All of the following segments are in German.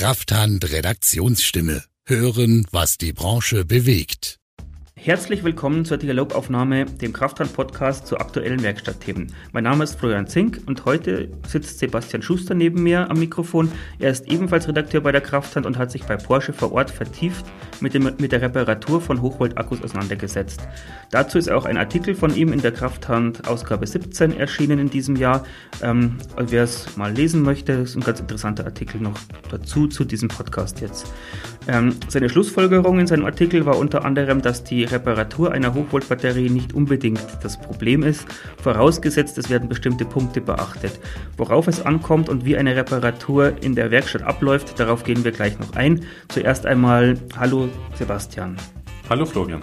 Krafthand Redaktionsstimme. Hören, was die Branche bewegt. Herzlich willkommen zur Dialogaufnahme, dem Krafthand-Podcast zu aktuellen Werkstattthemen. Mein Name ist Florian Zink und heute sitzt Sebastian Schuster neben mir am Mikrofon. Er ist ebenfalls Redakteur bei der Krafthand und hat sich bei Porsche vor Ort vertieft mit, dem, mit der Reparatur von Hochvolt-Akkus auseinandergesetzt. Dazu ist auch ein Artikel von ihm in der Krafthand Ausgabe 17 erschienen in diesem Jahr. Ähm, wer es mal lesen möchte, ist ein ganz interessanter Artikel noch dazu zu diesem Podcast jetzt. Ähm, seine Schlussfolgerung in seinem Artikel war unter anderem, dass die Reparatur einer Hochvoltbatterie nicht unbedingt das Problem ist, vorausgesetzt es werden bestimmte Punkte beachtet. Worauf es ankommt und wie eine Reparatur in der Werkstatt abläuft, darauf gehen wir gleich noch ein. Zuerst einmal Hallo Sebastian. Hallo Florian.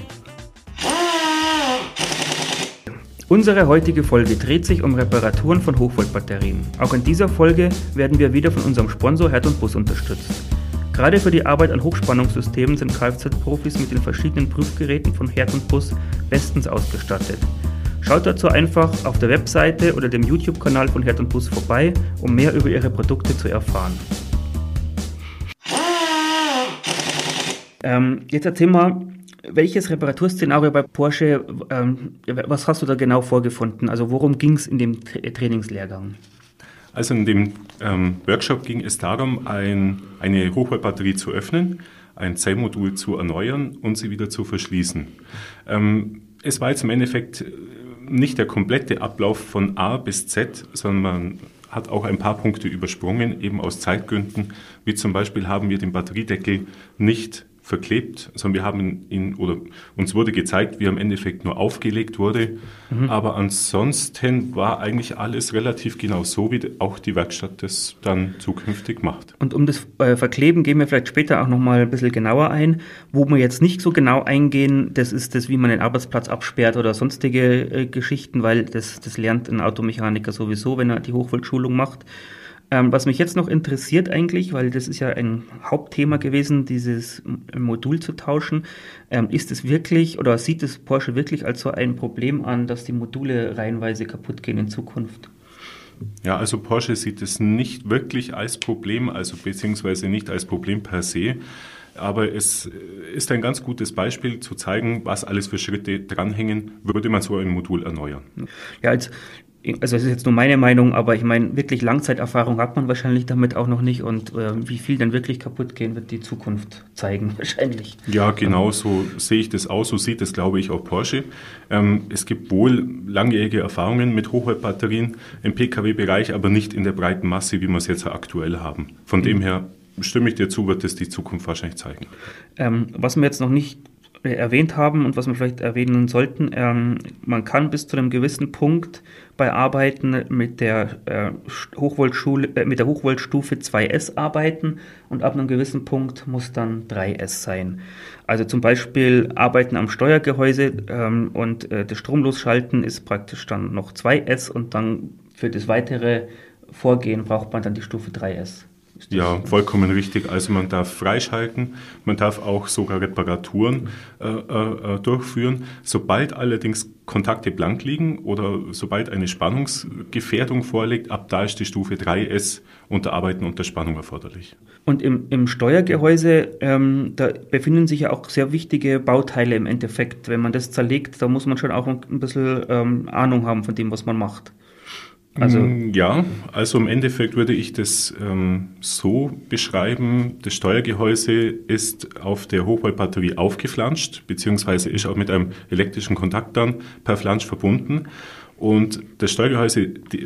Unsere heutige Folge dreht sich um Reparaturen von Hochvoltbatterien. Auch in dieser Folge werden wir wieder von unserem Sponsor Herd und Bus unterstützt. Gerade für die Arbeit an Hochspannungssystemen sind Kfz-Profis mit den verschiedenen Prüfgeräten von Herd und Bus bestens ausgestattet. Schaut dazu einfach auf der Webseite oder dem YouTube-Kanal von Herd und Bus vorbei, um mehr über ihre Produkte zu erfahren. Ähm, jetzt erzähl mal, welches Reparaturszenario bei Porsche, ähm, was hast du da genau vorgefunden? Also worum ging es in dem Trainingslehrgang? Also in dem ähm, Workshop ging es darum, ein, eine Hochvoltbatterie zu öffnen, ein Zellmodul zu erneuern und sie wieder zu verschließen. Ähm, es war jetzt im Endeffekt nicht der komplette Ablauf von A bis Z, sondern man hat auch ein paar Punkte übersprungen, eben aus Zeitgründen, wie zum Beispiel haben wir den Batteriedeckel nicht verklebt, sondern wir haben ihn oder uns wurde gezeigt, wie er im Endeffekt nur aufgelegt wurde. Mhm. Aber ansonsten war eigentlich alles relativ genau so, wie auch die Werkstatt das dann zukünftig macht. Und um das äh, Verkleben gehen wir vielleicht später auch nochmal ein bisschen genauer ein. Wo wir jetzt nicht so genau eingehen, das ist das, wie man den Arbeitsplatz absperrt oder sonstige äh, Geschichten, weil das, das lernt ein Automechaniker sowieso, wenn er die Hochvoltschulung macht. Ähm, was mich jetzt noch interessiert eigentlich, weil das ist ja ein Hauptthema gewesen, dieses Modul zu tauschen, ähm, ist es wirklich oder sieht es Porsche wirklich als so ein Problem an, dass die Module reihenweise kaputt gehen in Zukunft? Ja, also Porsche sieht es nicht wirklich als Problem, also beziehungsweise nicht als Problem per se. Aber es ist ein ganz gutes Beispiel zu zeigen, was alles für Schritte dranhängen, würde man so ein Modul erneuern. Ja, als also das ist jetzt nur meine Meinung, aber ich meine, wirklich Langzeiterfahrung hat man wahrscheinlich damit auch noch nicht und äh, wie viel dann wirklich kaputt gehen wird die Zukunft zeigen, wahrscheinlich. Ja, genau so sehe ich das aus, so sieht es, glaube ich, auch Porsche. Ähm, es gibt wohl langjährige Erfahrungen mit Hochvoltbatterien im Pkw-Bereich, aber nicht in der breiten Masse, wie wir es jetzt aktuell haben. Von mhm. dem her stimme ich dir zu, wird es die Zukunft wahrscheinlich zeigen. Ähm, was wir jetzt noch nicht erwähnt haben und was wir vielleicht erwähnen sollten, ähm, man kann bis zu einem gewissen Punkt bei Arbeiten mit der, äh, Hochvoltschule, äh, mit der Hochvoltstufe 2S arbeiten und ab einem gewissen Punkt muss dann 3S sein. Also zum Beispiel Arbeiten am Steuergehäuse ähm, und äh, das Stromlosschalten ist praktisch dann noch 2S und dann für das weitere Vorgehen braucht man dann die Stufe 3S. Ja, vollkommen richtig. Also man darf freischalten, man darf auch sogar Reparaturen äh, äh, äh, durchführen. Sobald allerdings Kontakte blank liegen oder sobald eine Spannungsgefährdung vorliegt, ab da ist die Stufe 3S unter Arbeiten unter Spannung erforderlich. Und im, im Steuergehäuse, ähm, da befinden sich ja auch sehr wichtige Bauteile im Endeffekt. Wenn man das zerlegt, da muss man schon auch ein bisschen ähm, Ahnung haben von dem, was man macht. Also mm, ja, also im Endeffekt würde ich das ähm, so beschreiben, das Steuergehäuse ist auf der Hochvoltbatterie aufgeflanscht, beziehungsweise ist auch mit einem elektrischen Kontakt dann per Flansch verbunden. Und das Steuergehäuse die,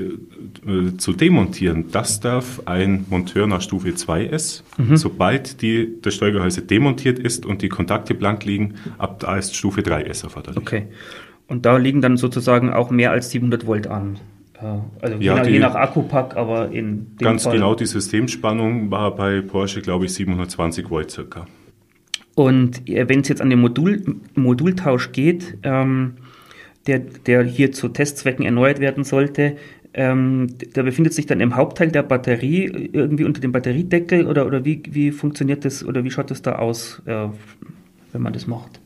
äh, zu demontieren, das darf ein Monteur nach Stufe 2S. Mhm. Sobald die, das Steuergehäuse demontiert ist und die Kontakte blank liegen, ab da ist Stufe 3S erforderlich. Okay. Und da liegen dann sozusagen auch mehr als 700 Volt an. Also ja, je, nach, je nach Akkupack, aber in dem Ganz Fall. genau, die Systemspannung war bei Porsche, glaube ich, 720 Volt circa. Und äh, wenn es jetzt an den Modul, Modultausch geht, ähm, der, der hier zu Testzwecken erneuert werden sollte, ähm, der befindet sich dann im Hauptteil der Batterie irgendwie unter dem Batteriedeckel oder, oder wie, wie funktioniert das oder wie schaut das da aus, äh, wenn man das macht?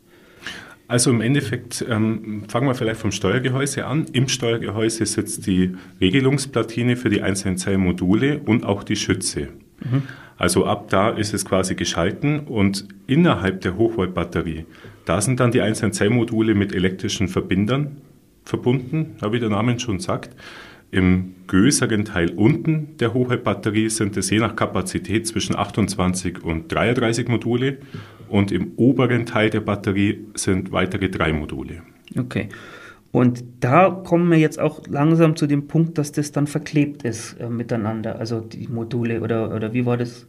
Also im Endeffekt ähm, fangen wir vielleicht vom Steuergehäuse an. Im Steuergehäuse sitzt die Regelungsplatine für die einzelnen Zellmodule und auch die Schütze. Mhm. Also ab da ist es quasi geschalten und innerhalb der Hochvoltbatterie, da sind dann die einzelnen Zellmodule mit elektrischen Verbindern verbunden, wie der Name schon sagt. Im größeren Teil unten der Hochvoltbatterie sind es je nach Kapazität zwischen 28 und 33 Module und im oberen Teil der Batterie sind weitere drei Module. Okay. Und da kommen wir jetzt auch langsam zu dem Punkt, dass das dann verklebt ist äh, miteinander, also die Module oder, oder wie war das?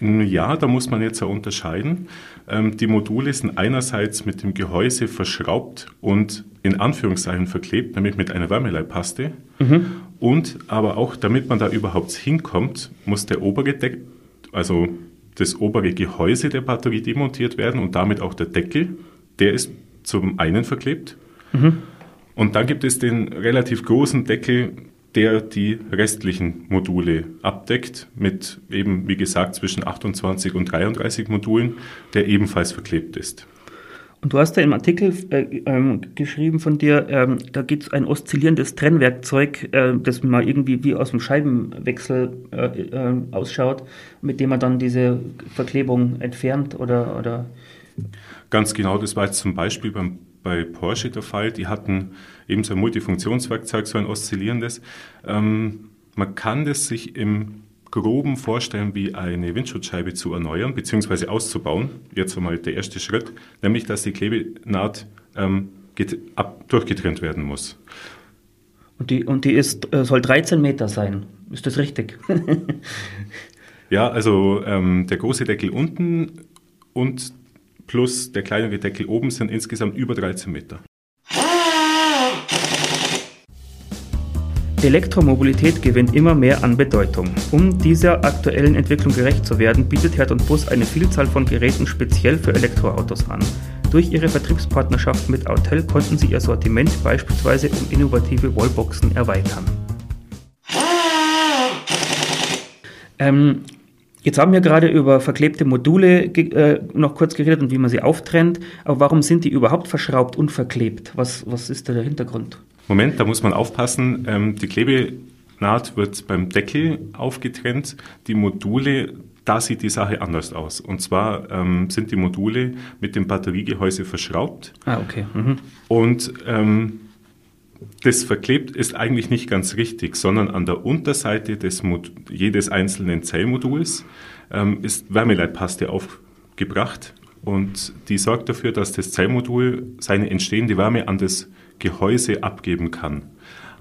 Ja, da muss man jetzt ja unterscheiden. Ähm, die Module sind einerseits mit dem Gehäuse verschraubt und in Anführungszeichen verklebt, nämlich mit einer Wärmeleitpaste. Mhm. Und aber auch, damit man da überhaupt hinkommt, muss der obere Deckel, also das obere Gehäuse der Batterie demontiert werden und damit auch der Deckel, der ist zum einen verklebt. Mhm. Und dann gibt es den relativ großen Deckel, der die restlichen Module abdeckt, mit eben, wie gesagt, zwischen 28 und 33 Modulen, der ebenfalls verklebt ist. Und du hast da im Artikel äh, ähm, geschrieben von dir, ähm, da gibt es ein oszillierendes Trennwerkzeug, äh, das mal irgendwie wie aus dem Scheibenwechsel äh, äh, ausschaut, mit dem man dann diese Verklebung entfernt oder, oder Ganz genau, das war jetzt zum Beispiel beim bei Porsche der Fall. Die hatten eben so ein Multifunktionswerkzeug, so ein oszillierendes. Ähm, man kann das sich im Groben vorstellen, wie eine Windschutzscheibe zu erneuern bzw. auszubauen. Jetzt einmal der erste Schritt, nämlich dass die Klebenaht ähm, ab, durchgetrennt werden muss. Und die, und die ist, äh, soll 13 Meter sein. Ist das richtig? ja, also ähm, der große Deckel unten und plus der kleinere Deckel oben sind insgesamt über 13 Meter. Elektromobilität gewinnt immer mehr an Bedeutung. Um dieser aktuellen Entwicklung gerecht zu werden, bietet Herd und Bus eine Vielzahl von Geräten speziell für Elektroautos an. Durch ihre Vertriebspartnerschaft mit Autel konnten sie ihr Sortiment beispielsweise um innovative Wallboxen erweitern. Ähm, Jetzt haben wir gerade über verklebte Module äh, noch kurz geredet und wie man sie auftrennt. Aber warum sind die überhaupt verschraubt und verklebt? Was, was ist da der Hintergrund? Moment, da muss man aufpassen. Ähm, die Klebenaht wird beim Deckel aufgetrennt. Die Module, da sieht die Sache anders aus. Und zwar ähm, sind die Module mit dem Batteriegehäuse verschraubt. Ah, okay. Mhm. Und ähm, das verklebt ist eigentlich nicht ganz richtig, sondern an der Unterseite des Mod jedes einzelnen Zellmoduls ähm, ist Wärmeleitpaste aufgebracht und die sorgt dafür, dass das Zellmodul seine entstehende Wärme an das Gehäuse abgeben kann.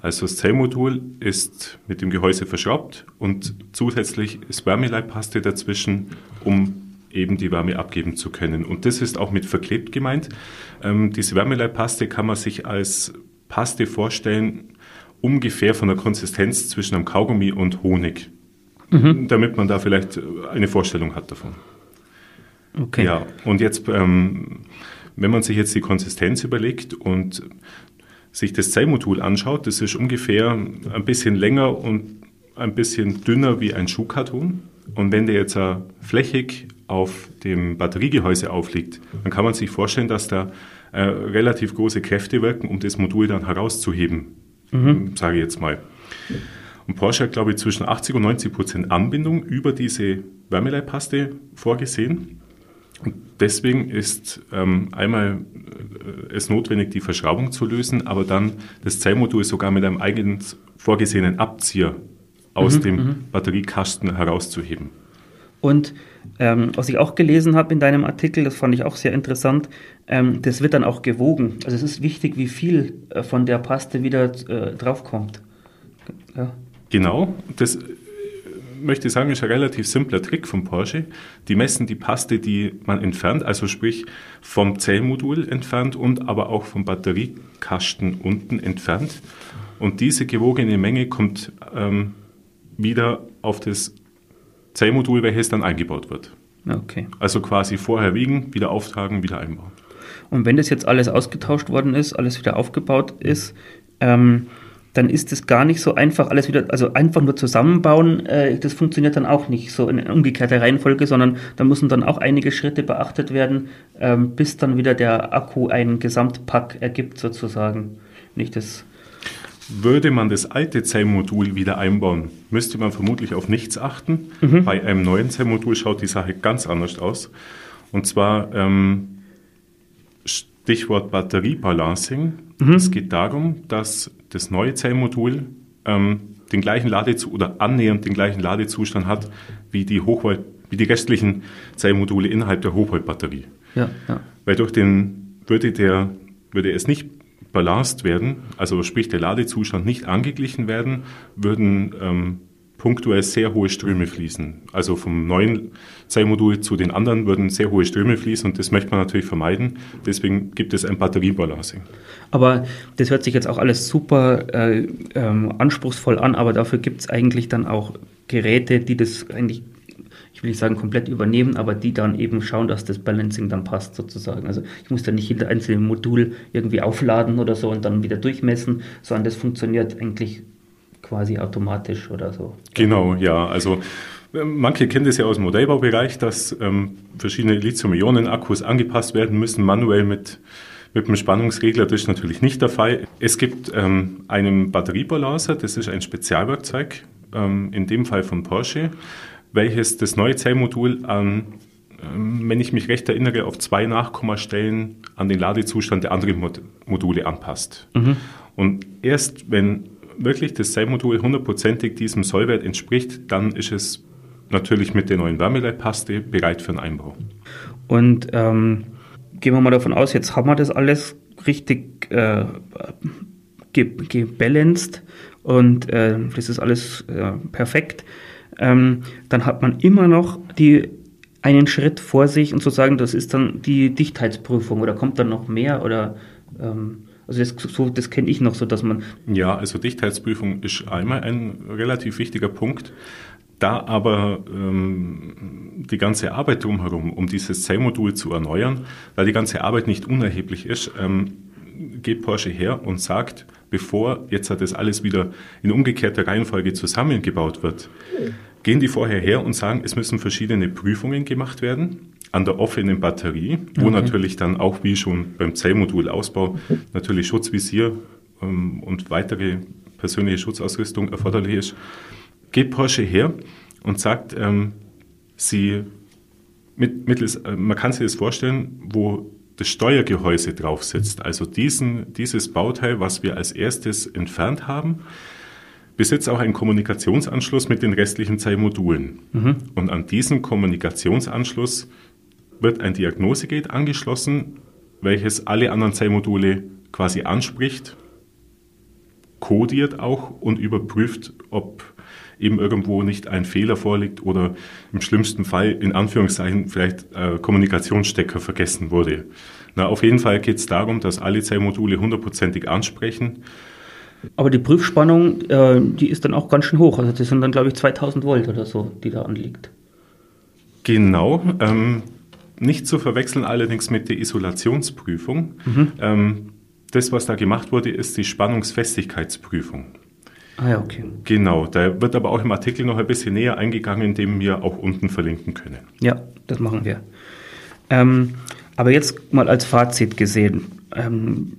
Also das Zellmodul ist mit dem Gehäuse verschraubt und zusätzlich ist Wärmeleitpaste dazwischen, um eben die Wärme abgeben zu können. Und das ist auch mit verklebt gemeint. Ähm, diese Wärmeleitpaste kann man sich als Paste vorstellen, ungefähr von der Konsistenz zwischen einem Kaugummi und Honig. Mhm. Damit man da vielleicht eine Vorstellung hat davon. Okay. Ja, und jetzt, ähm, wenn man sich jetzt die Konsistenz überlegt und sich das Zellmodul anschaut, das ist ungefähr ein bisschen länger und ein bisschen dünner wie ein Schuhkarton. Und wenn der jetzt flächig auf dem Batteriegehäuse aufliegt, dann kann man sich vorstellen, dass da äh, relativ große Kräfte wirken, um das Modul dann herauszuheben, mhm. sage ich jetzt mal. Und Porsche hat, glaube ich, zwischen 80 und 90 Prozent Anbindung über diese Wärmeleitpaste vorgesehen. Deswegen ist ähm, einmal äh, es notwendig, die Verschraubung zu lösen, aber dann das Zellmodul sogar mit einem eigenen vorgesehenen Abzieher aus mhm, dem mhm. Batteriekasten herauszuheben. Und ähm, was ich auch gelesen habe in deinem Artikel, das fand ich auch sehr interessant, ähm, das wird dann auch gewogen. Also es ist wichtig, wie viel äh, von der Paste wieder äh, draufkommt. Ja. Genau, das möchte ich sagen, ist ein relativ simpler Trick von Porsche. Die messen die Paste, die man entfernt, also sprich vom Zellmodul entfernt und aber auch vom Batteriekasten unten entfernt. Und diese gewogene Menge kommt ähm, wieder auf das Zellmodul, welches dann eingebaut wird. Okay. Also quasi vorher wiegen, wieder auftragen, wieder einbauen. Und wenn das jetzt alles ausgetauscht worden ist, alles wieder aufgebaut ist, ähm, dann ist es gar nicht so einfach, alles wieder, also einfach nur zusammenbauen, äh, das funktioniert dann auch nicht so in umgekehrter Reihenfolge, sondern da müssen dann auch einige Schritte beachtet werden, ähm, bis dann wieder der Akku ein Gesamtpack ergibt sozusagen. Nicht das Würde man das alte Zellmodul wieder einbauen, müsste man vermutlich auf nichts achten. Mhm. Bei einem neuen Zellmodul schaut die Sache ganz anders aus. Und zwar ähm, Stichwort Batteriebalancing. Mhm. Es geht darum, dass das neue Zellmodul ähm, den gleichen Ladezustand oder annähernd den gleichen Ladezustand hat wie die, Hochvolt wie die restlichen Zellmodule innerhalb der Hochvoltbatterie. Ja, ja. Weil durch den würde der würde es nicht balanced werden, also sprich der Ladezustand nicht angeglichen werden, würden ähm, punktuell sehr hohe Ströme fließen. Also vom neuen Zellmodul zu den anderen würden sehr hohe Ströme fließen und das möchte man natürlich vermeiden. Deswegen gibt es ein Batteriebalancing. Aber das hört sich jetzt auch alles super äh, ähm, anspruchsvoll an, aber dafür gibt es eigentlich dann auch Geräte, die das eigentlich ich will nicht sagen komplett übernehmen, aber die dann eben schauen, dass das Balancing dann passt sozusagen. Also ich muss dann nicht jeder einzelne Modul irgendwie aufladen oder so und dann wieder durchmessen, sondern das funktioniert eigentlich quasi automatisch oder so. Genau, ja. Also äh, Manche kennen das ja aus dem Modellbaubereich, dass ähm, verschiedene Lithium-Ionen-Akkus angepasst werden müssen, manuell mit, mit einem Spannungsregler. Das ist natürlich nicht der Fall. Es gibt ähm, einen Batteriebalancer, das ist ein Spezialwerkzeug, ähm, in dem Fall von Porsche welches das neue Zellmodul an, ähm, wenn ich mich recht erinnere, auf zwei Nachkommastellen an den Ladezustand der anderen Module anpasst. Mhm. Und erst wenn wirklich das Zellmodul hundertprozentig diesem Sollwert entspricht, dann ist es natürlich mit der neuen Wärmeleitpaste bereit für einen Einbau. Und ähm, gehen wir mal davon aus, jetzt haben wir das alles richtig äh, gebalanced und äh, das ist alles äh, perfekt ähm, dann hat man immer noch die einen Schritt vor sich und zu sagen, das ist dann die Dichtheitsprüfung oder kommt dann noch mehr oder ähm, also das, so, das kenne ich noch so, dass man. Ja, also Dichtheitsprüfung ist einmal ein relativ wichtiger Punkt. Da aber ähm, die ganze Arbeit drumherum, um dieses Zellmodul zu erneuern, da die ganze Arbeit nicht unerheblich ist, ähm, geht Porsche her und sagt, bevor jetzt das alles wieder in umgekehrter Reihenfolge zusammengebaut wird, gehen die vorher her und sagen, es müssen verschiedene Prüfungen gemacht werden an der offenen Batterie, wo okay. natürlich dann auch wie schon beim Zellmodulausbau natürlich Schutzvisier ähm, und weitere persönliche Schutzausrüstung erforderlich ist, geht Porsche her und sagt, ähm, sie mit, mittels, äh, man kann sich das vorstellen, wo das Steuergehäuse drauf sitzt, also diesen, dieses Bauteil, was wir als erstes entfernt haben, besitzt auch einen Kommunikationsanschluss mit den restlichen zwei Modulen. Mhm. Und an diesen Kommunikationsanschluss wird ein Diagnosegate angeschlossen, welches alle anderen zwei Module quasi anspricht, kodiert auch und überprüft, ob eben irgendwo nicht ein Fehler vorliegt oder im schlimmsten Fall in Anführungszeichen vielleicht äh, Kommunikationsstecker vergessen wurde. Na, auf jeden Fall geht es darum, dass alle zwei Module hundertprozentig ansprechen aber die Prüfspannung, äh, die ist dann auch ganz schön hoch. Also das sind dann, glaube ich, 2000 Volt oder so, die da anliegt. Genau. Ähm, nicht zu verwechseln allerdings mit der Isolationsprüfung. Mhm. Ähm, das, was da gemacht wurde, ist die Spannungsfestigkeitsprüfung. Ah ja, okay. Genau, da wird aber auch im Artikel noch ein bisschen näher eingegangen, den wir auch unten verlinken können. Ja, das machen wir. Ähm, aber jetzt mal als Fazit gesehen. Ähm,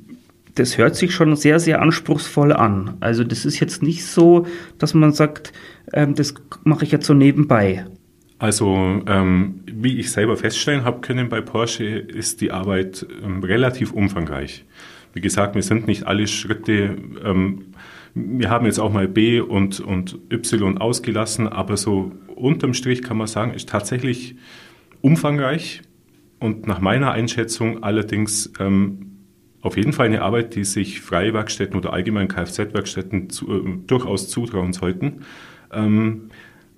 das hört sich schon sehr, sehr anspruchsvoll an. Also das ist jetzt nicht so, dass man sagt, ähm, das mache ich jetzt so nebenbei. Also ähm, wie ich selber feststellen habe können bei Porsche, ist die Arbeit ähm, relativ umfangreich. Wie gesagt, wir sind nicht alle Schritte, ähm, wir haben jetzt auch mal B und, und Y ausgelassen, aber so unterm Strich kann man sagen, ist tatsächlich umfangreich und nach meiner Einschätzung allerdings ähm, auf jeden Fall eine Arbeit, die sich freie Werkstätten oder allgemein Kfz-Werkstätten zu, äh, durchaus zutrauen sollten.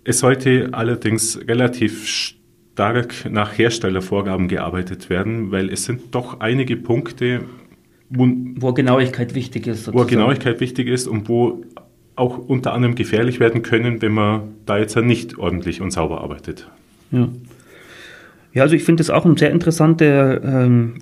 Es sollte allerdings relativ stark nach Herstellervorgaben gearbeitet werden, weil es sind doch einige Punkte, wo, wo Genauigkeit wichtig ist. Sozusagen. Wo Genauigkeit wichtig ist und wo auch unter anderem gefährlich werden können, wenn man da jetzt nicht ordentlich und sauber arbeitet. Ja. Ja, also ich finde das auch einen sehr, interessante, ähm,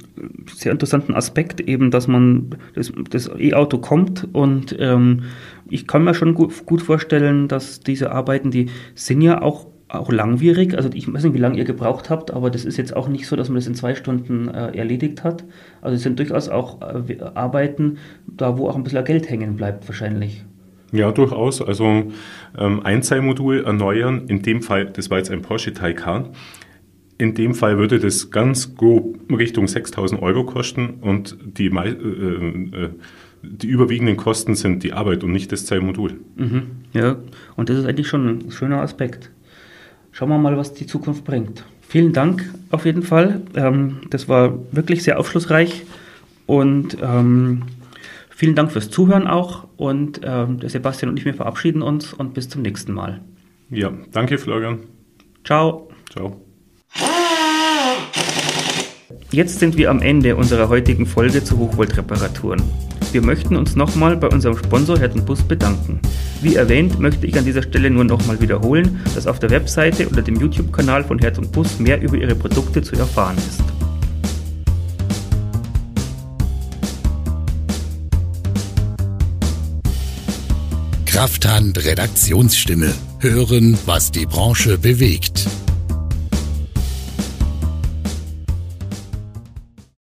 sehr interessanten Aspekt eben, dass man das, das E-Auto kommt und ähm, ich kann mir schon gut, gut vorstellen, dass diese Arbeiten, die sind ja auch auch langwierig. Also ich weiß nicht, wie lange ihr gebraucht habt, aber das ist jetzt auch nicht so, dass man das in zwei Stunden äh, erledigt hat. Also es sind durchaus auch äh, Arbeiten, da wo auch ein bisschen Geld hängen bleibt wahrscheinlich. Ja, durchaus. Also ähm, Einzeilmodul erneuern, in dem Fall, das war jetzt ein Porsche Taycan, in dem Fall würde das ganz grob Richtung 6000 Euro kosten und die, äh, äh, die überwiegenden Kosten sind die Arbeit und nicht das Zellmodul. Mhm. Ja, und das ist eigentlich schon ein schöner Aspekt. Schauen wir mal, was die Zukunft bringt. Vielen Dank auf jeden Fall. Ähm, das war wirklich sehr aufschlussreich und ähm, vielen Dank fürs Zuhören auch. Und ähm, der Sebastian und ich, wir verabschieden uns und bis zum nächsten Mal. Ja, danke Florian. Ciao. Ciao. Jetzt sind wir am Ende unserer heutigen Folge zu Hochvoltreparaturen. Wir möchten uns nochmal bei unserem Sponsor Herz Bus bedanken. Wie erwähnt, möchte ich an dieser Stelle nur nochmal wiederholen, dass auf der Webseite oder dem YouTube-Kanal von Herz und Bus mehr über ihre Produkte zu erfahren ist. Krafthand Redaktionsstimme. Hören, was die Branche bewegt.